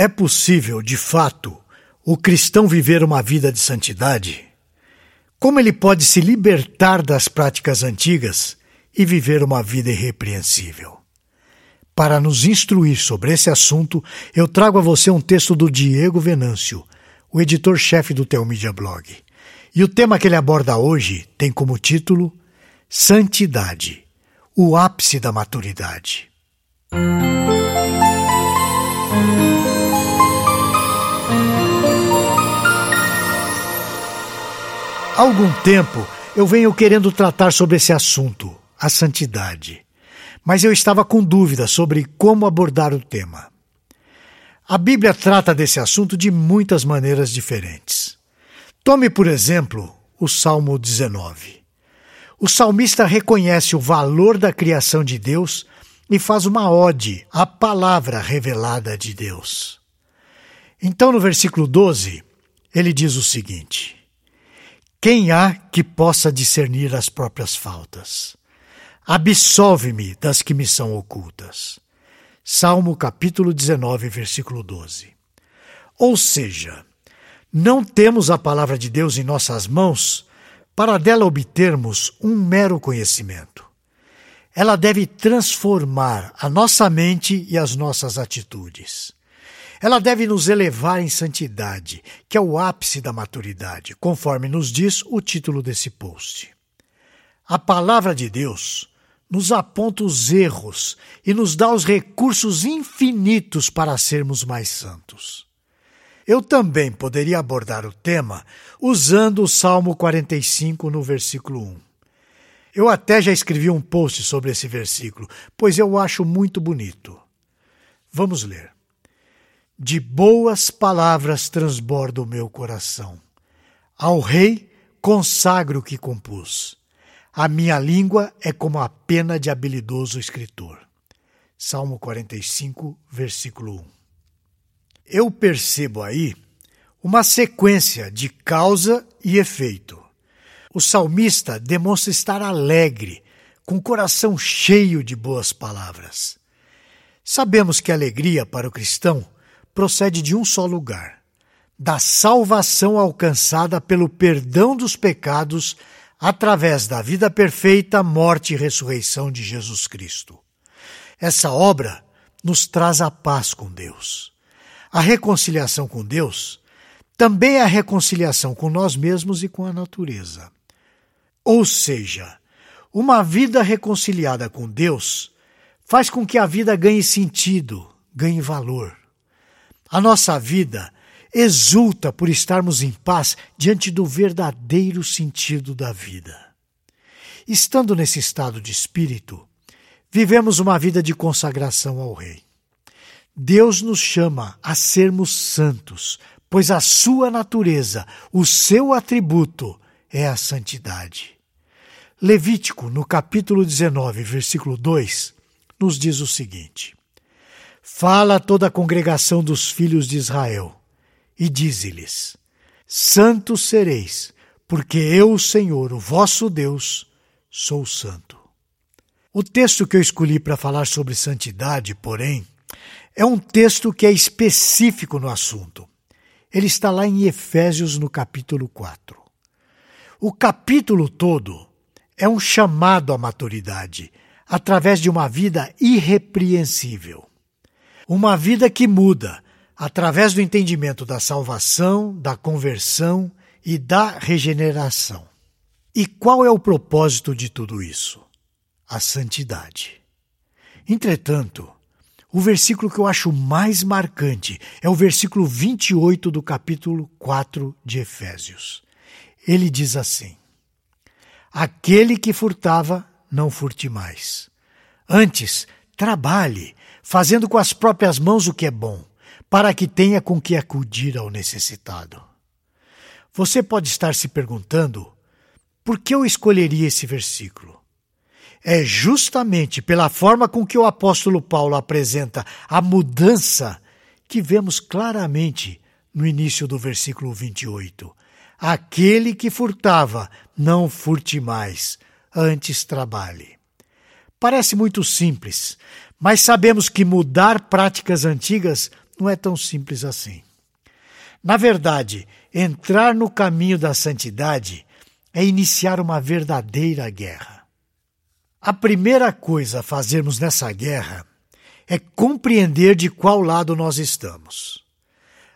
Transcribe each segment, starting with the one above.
É possível, de fato, o cristão viver uma vida de santidade? Como ele pode se libertar das práticas antigas e viver uma vida irrepreensível? Para nos instruir sobre esse assunto, eu trago a você um texto do Diego Venâncio, o editor-chefe do Teomídia Blog. E o tema que ele aborda hoje tem como título Santidade, o ápice da maturidade. Há algum tempo eu venho querendo tratar sobre esse assunto, a santidade, mas eu estava com dúvida sobre como abordar o tema. A Bíblia trata desse assunto de muitas maneiras diferentes. Tome, por exemplo, o Salmo 19. O salmista reconhece o valor da criação de Deus e faz uma ode à palavra revelada de Deus. Então, no versículo 12, ele diz o seguinte: quem há que possa discernir as próprias faltas? Absolve-me das que me são ocultas. Salmo capítulo 19, versículo 12. Ou seja, não temos a palavra de Deus em nossas mãos para dela obtermos um mero conhecimento. Ela deve transformar a nossa mente e as nossas atitudes. Ela deve nos elevar em santidade, que é o ápice da maturidade, conforme nos diz o título desse post. A palavra de Deus nos aponta os erros e nos dá os recursos infinitos para sermos mais santos. Eu também poderia abordar o tema usando o Salmo 45 no versículo 1. Eu até já escrevi um post sobre esse versículo, pois eu o acho muito bonito. Vamos ler. De boas palavras transborda o meu coração. Ao rei consagro o que compus. A minha língua é como a pena de habilidoso escritor. Salmo 45, versículo 1. Eu percebo aí uma sequência de causa e efeito. O salmista demonstra estar alegre, com o coração cheio de boas palavras. Sabemos que a alegria para o cristão procede de um só lugar: da salvação alcançada pelo perdão dos pecados através da vida perfeita, morte e ressurreição de Jesus Cristo. Essa obra nos traz a paz com Deus. A reconciliação com Deus também é a reconciliação com nós mesmos e com a natureza. Ou seja, uma vida reconciliada com Deus faz com que a vida ganhe sentido, ganhe valor. A nossa vida exulta por estarmos em paz diante do verdadeiro sentido da vida. Estando nesse estado de espírito, vivemos uma vida de consagração ao Rei. Deus nos chama a sermos santos, pois a sua natureza, o seu atributo, é a santidade. Levítico, no capítulo 19, versículo 2, nos diz o seguinte: Fala a toda a congregação dos filhos de Israel e dize-lhes: Santos sereis, porque eu, o Senhor, o vosso Deus, sou santo. O texto que eu escolhi para falar sobre santidade, porém, é um texto que é específico no assunto. Ele está lá em Efésios, no capítulo 4. O capítulo todo é um chamado à maturidade, através de uma vida irrepreensível. Uma vida que muda através do entendimento da salvação, da conversão e da regeneração. E qual é o propósito de tudo isso? A santidade. Entretanto, o versículo que eu acho mais marcante é o versículo 28 do capítulo 4 de Efésios. Ele diz assim: Aquele que furtava, não furte mais. Antes, trabalhe fazendo com as próprias mãos o que é bom, para que tenha com que acudir ao necessitado. Você pode estar se perguntando por que eu escolheria esse versículo. É justamente pela forma com que o apóstolo Paulo apresenta a mudança que vemos claramente no início do versículo 28. Aquele que furtava, não furte mais, antes trabalhe. Parece muito simples, mas sabemos que mudar práticas antigas não é tão simples assim. Na verdade, entrar no caminho da santidade é iniciar uma verdadeira guerra. A primeira coisa a fazermos nessa guerra é compreender de qual lado nós estamos.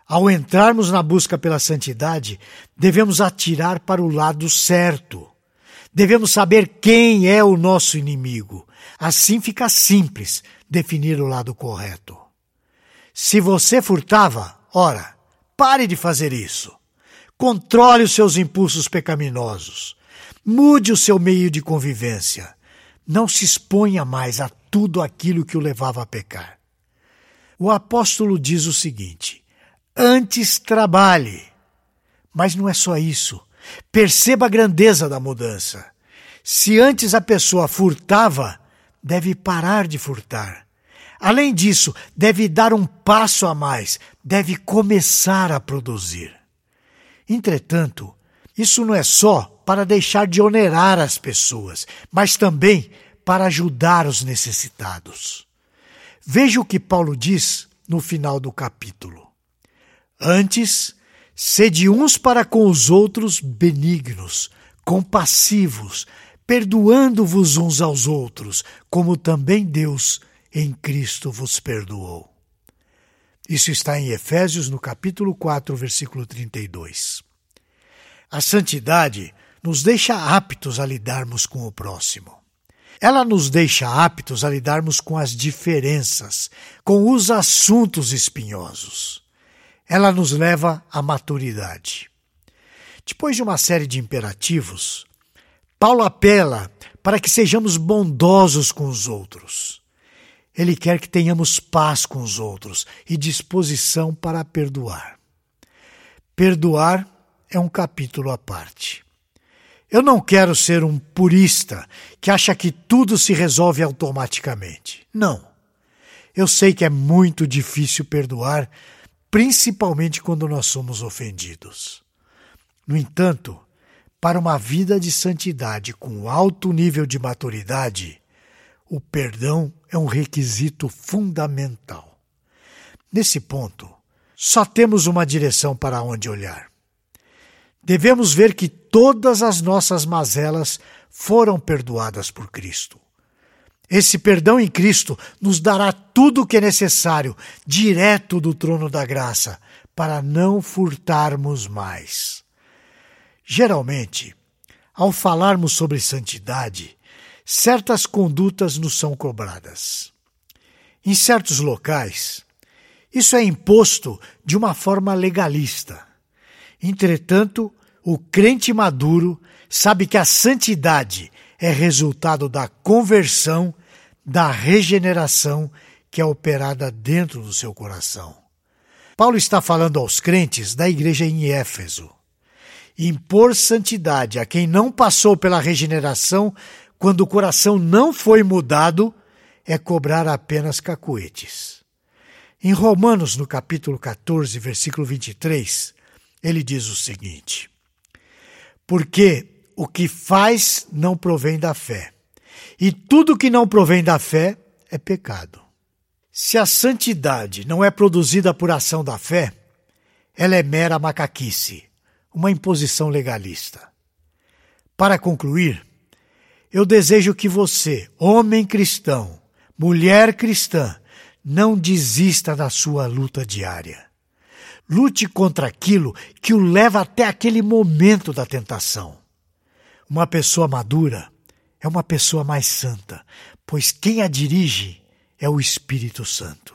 Ao entrarmos na busca pela santidade, devemos atirar para o lado certo. Devemos saber quem é o nosso inimigo. Assim fica simples definir o lado correto. Se você furtava, ora, pare de fazer isso. Controle os seus impulsos pecaminosos. Mude o seu meio de convivência. Não se exponha mais a tudo aquilo que o levava a pecar. O apóstolo diz o seguinte: antes trabalhe. Mas não é só isso. Perceba a grandeza da mudança. Se antes a pessoa furtava, deve parar de furtar. Além disso, deve dar um passo a mais, deve começar a produzir. Entretanto, isso não é só para deixar de onerar as pessoas, mas também para ajudar os necessitados. Veja o que Paulo diz no final do capítulo. Antes, sede uns para com os outros benignos, compassivos, perdoando-vos uns aos outros, como também Deus em Cristo vos perdoou. Isso está em Efésios, no capítulo 4, versículo 32. A santidade nos deixa aptos a lidarmos com o próximo. Ela nos deixa aptos a lidarmos com as diferenças, com os assuntos espinhosos. Ela nos leva à maturidade. Depois de uma série de imperativos, Paulo apela para que sejamos bondosos com os outros. Ele quer que tenhamos paz com os outros e disposição para perdoar. Perdoar é um capítulo à parte. Eu não quero ser um purista que acha que tudo se resolve automaticamente. Não. Eu sei que é muito difícil perdoar, principalmente quando nós somos ofendidos. No entanto, para uma vida de santidade com alto nível de maturidade, o perdão é um requisito fundamental. Nesse ponto, só temos uma direção para onde olhar. Devemos ver que todas as nossas mazelas foram perdoadas por Cristo. Esse perdão em Cristo nos dará tudo o que é necessário, direto do trono da graça, para não furtarmos mais. Geralmente, ao falarmos sobre santidade, certas condutas nos são cobradas. Em certos locais, isso é imposto de uma forma legalista. Entretanto, o crente maduro sabe que a santidade é resultado da conversão, da regeneração que é operada dentro do seu coração. Paulo está falando aos crentes da igreja em Éfeso. Impor santidade a quem não passou pela regeneração quando o coração não foi mudado é cobrar apenas cacuetes. Em Romanos, no capítulo 14, versículo 23, ele diz o seguinte: Porque o que faz não provém da fé, e tudo que não provém da fé é pecado. Se a santidade não é produzida por ação da fé, ela é mera macaquice uma imposição legalista. Para concluir, eu desejo que você, homem cristão, mulher cristã, não desista da sua luta diária. Lute contra aquilo que o leva até aquele momento da tentação. Uma pessoa madura é uma pessoa mais santa, pois quem a dirige é o Espírito Santo.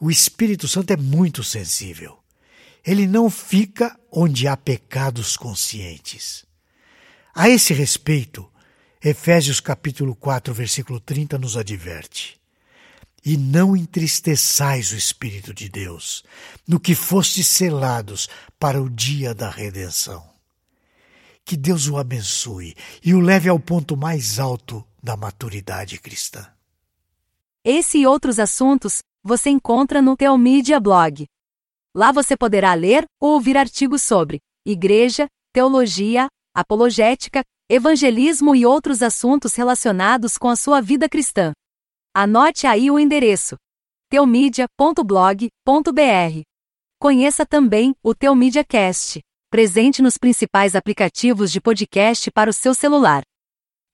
O Espírito Santo é muito sensível. Ele não fica onde há pecados conscientes. A esse respeito, Efésios capítulo 4, versículo 30 nos adverte: E não entristeçais o Espírito de Deus, no que fostes selados para o dia da redenção. Que Deus o abençoe e o leve ao ponto mais alto da maturidade cristã. Esse e outros assuntos você encontra no Teomídia Blog. Lá você poderá ler ou ouvir artigos sobre igreja, teologia, apologética, evangelismo e outros assuntos relacionados com a sua vida cristã. Anote aí o endereço teomídia.blog.br. Conheça também o Teomídia Cast, presente nos principais aplicativos de podcast para o seu celular.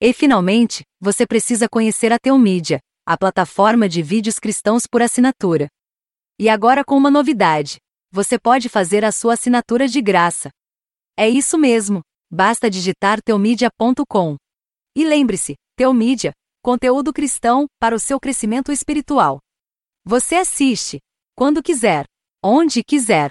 E finalmente, você precisa conhecer a Teomídia, a plataforma de vídeos cristãos por assinatura. E agora com uma novidade: você pode fazer a sua assinatura de graça. É isso mesmo, basta digitar teomídia.com. E lembre-se, Teomídia, conteúdo cristão para o seu crescimento espiritual. Você assiste, quando quiser, onde quiser